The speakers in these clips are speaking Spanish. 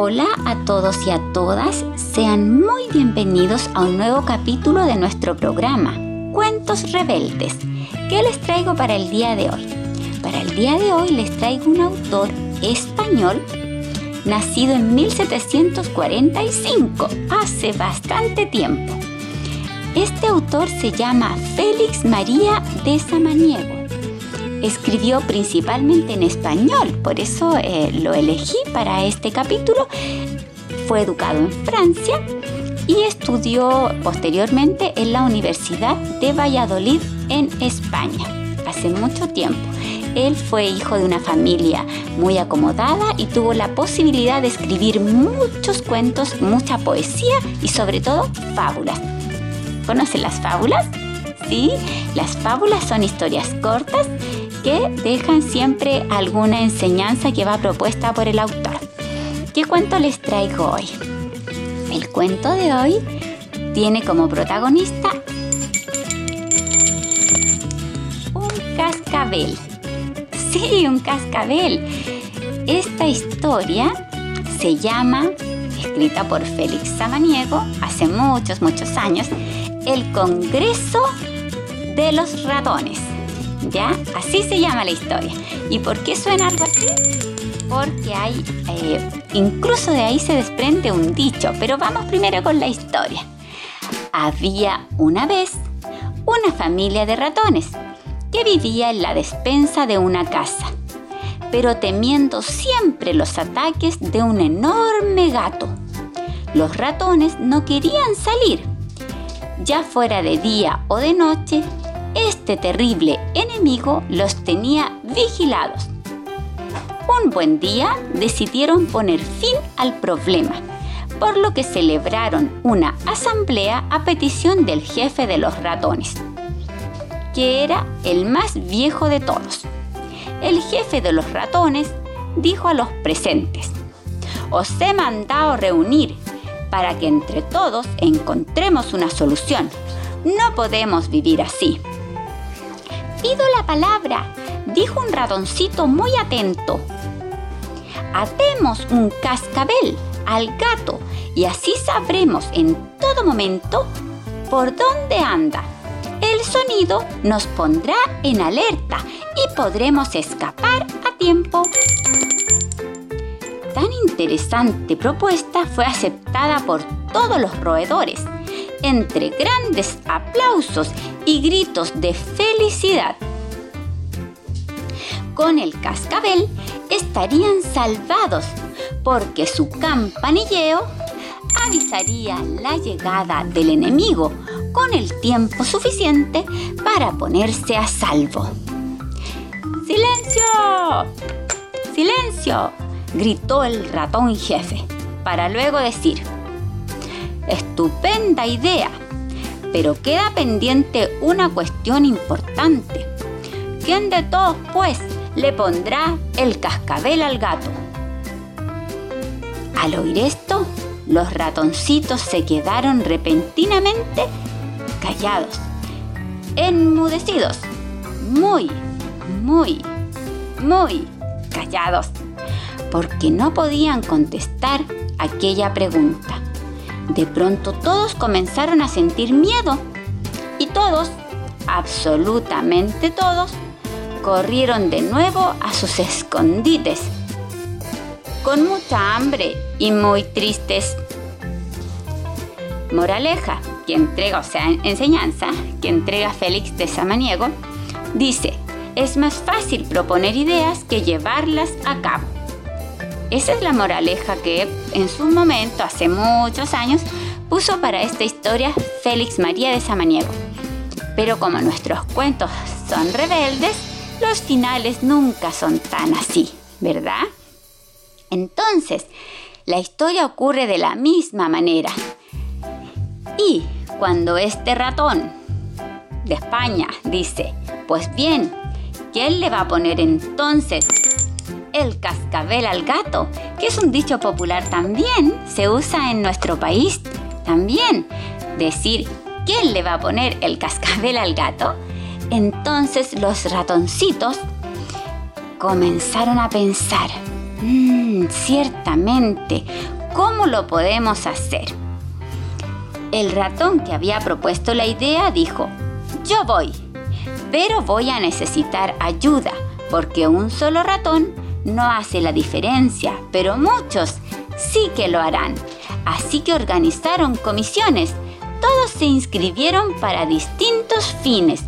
Hola a todos y a todas, sean muy bienvenidos a un nuevo capítulo de nuestro programa, Cuentos Rebeldes. ¿Qué les traigo para el día de hoy? Para el día de hoy les traigo un autor español nacido en 1745, hace bastante tiempo. Este autor se llama Félix María de Samaniego escribió principalmente en español, por eso eh, lo elegí para este capítulo. Fue educado en Francia y estudió posteriormente en la Universidad de Valladolid en España, hace mucho tiempo. Él fue hijo de una familia muy acomodada y tuvo la posibilidad de escribir muchos cuentos, mucha poesía y sobre todo fábulas. ¿Conocen las fábulas? Sí, las fábulas son historias cortas que dejan siempre alguna enseñanza que va propuesta por el autor. ¿Qué cuento les traigo hoy? El cuento de hoy tiene como protagonista un cascabel. Sí, un cascabel. Esta historia se llama, escrita por Félix Samaniego hace muchos, muchos años, El Congreso de los Ratones. ¿Ya? Así se llama la historia. ¿Y por qué suena algo así? Porque hay, eh, incluso de ahí se desprende un dicho, pero vamos primero con la historia. Había una vez una familia de ratones que vivía en la despensa de una casa, pero temiendo siempre los ataques de un enorme gato. Los ratones no querían salir. Ya fuera de día o de noche, este terrible enemigo los tenía vigilados. Un buen día decidieron poner fin al problema, por lo que celebraron una asamblea a petición del jefe de los ratones, que era el más viejo de todos. El jefe de los ratones dijo a los presentes, os he mandado reunir para que entre todos encontremos una solución. No podemos vivir así. Pido la palabra, dijo un ratoncito muy atento. Atemos un cascabel al gato y así sabremos en todo momento por dónde anda. El sonido nos pondrá en alerta y podremos escapar a tiempo. Tan interesante propuesta fue aceptada por todos los roedores entre grandes aplausos y gritos de felicidad. Con el cascabel estarían salvados porque su campanilleo avisaría la llegada del enemigo con el tiempo suficiente para ponerse a salvo. ¡Silencio! ¡Silencio! gritó el ratón jefe, para luego decir, Estupenda idea. Pero queda pendiente una cuestión importante. ¿Quién de todos, pues, le pondrá el cascabel al gato? Al oír esto, los ratoncitos se quedaron repentinamente callados, enmudecidos, muy, muy, muy callados, porque no podían contestar aquella pregunta. De pronto todos comenzaron a sentir miedo y todos, absolutamente todos, corrieron de nuevo a sus escondites, con mucha hambre y muy tristes. Moraleja, que entrega, o sea, enseñanza, que entrega Félix de Samaniego, dice, es más fácil proponer ideas que llevarlas a cabo. Esa es la moraleja que en su momento, hace muchos años, puso para esta historia Félix María de Samaniego. Pero como nuestros cuentos son rebeldes, los finales nunca son tan así, ¿verdad? Entonces, la historia ocurre de la misma manera. Y cuando este ratón de España dice, pues bien, ¿quién le va a poner entonces el cascabel al gato, que es un dicho popular también, se usa en nuestro país también. Decir, ¿quién le va a poner el cascabel al gato? Entonces los ratoncitos comenzaron a pensar, mmm, ciertamente, ¿Cómo lo podemos hacer? El ratón que había propuesto la idea dijo, yo voy, pero voy a necesitar ayuda, porque un solo ratón no hace la diferencia, pero muchos sí que lo harán. Así que organizaron comisiones. Todos se inscribieron para distintos fines.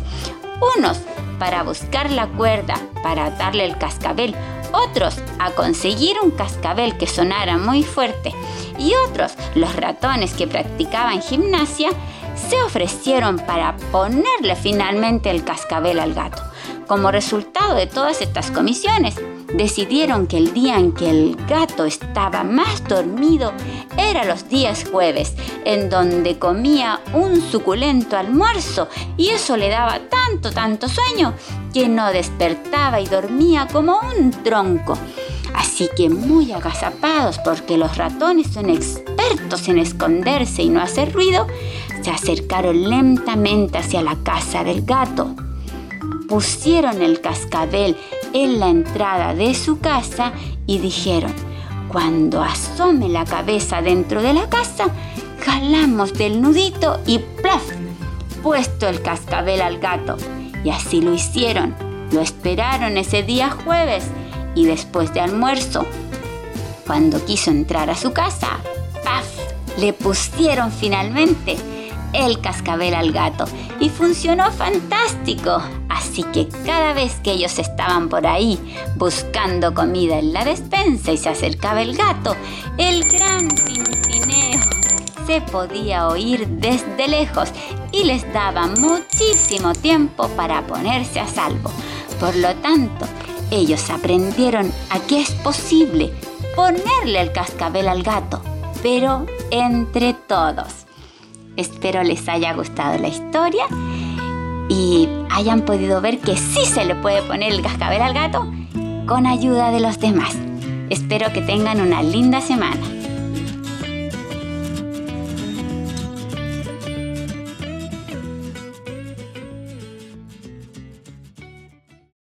Unos para buscar la cuerda para atarle el cascabel, otros a conseguir un cascabel que sonara muy fuerte y otros, los ratones que practicaban gimnasia, se ofrecieron para ponerle finalmente el cascabel al gato. Como resultado de todas estas comisiones, decidieron que el día en que el gato estaba más dormido era los días jueves, en donde comía un suculento almuerzo y eso le daba tanto, tanto sueño que no despertaba y dormía como un tronco. Así que muy agazapados porque los ratones son expertos en esconderse y no hacer ruido, se acercaron lentamente hacia la casa del gato pusieron el cascabel en la entrada de su casa y dijeron, cuando asome la cabeza dentro de la casa, jalamos del nudito y ¡plaf! puesto el cascabel al gato. Y así lo hicieron. Lo esperaron ese día jueves y después de almuerzo, cuando quiso entrar a su casa, ¡paf! Le pusieron finalmente el cascabel al gato y funcionó fantástico. Así que cada vez que ellos estaban por ahí buscando comida en la despensa y se acercaba el gato, el gran tintineo se podía oír desde lejos y les daba muchísimo tiempo para ponerse a salvo. Por lo tanto, ellos aprendieron a que es posible ponerle el cascabel al gato, pero entre todos. Espero les haya gustado la historia y hayan podido ver que sí se le puede poner el cascabel al gato con ayuda de los demás. Espero que tengan una linda semana.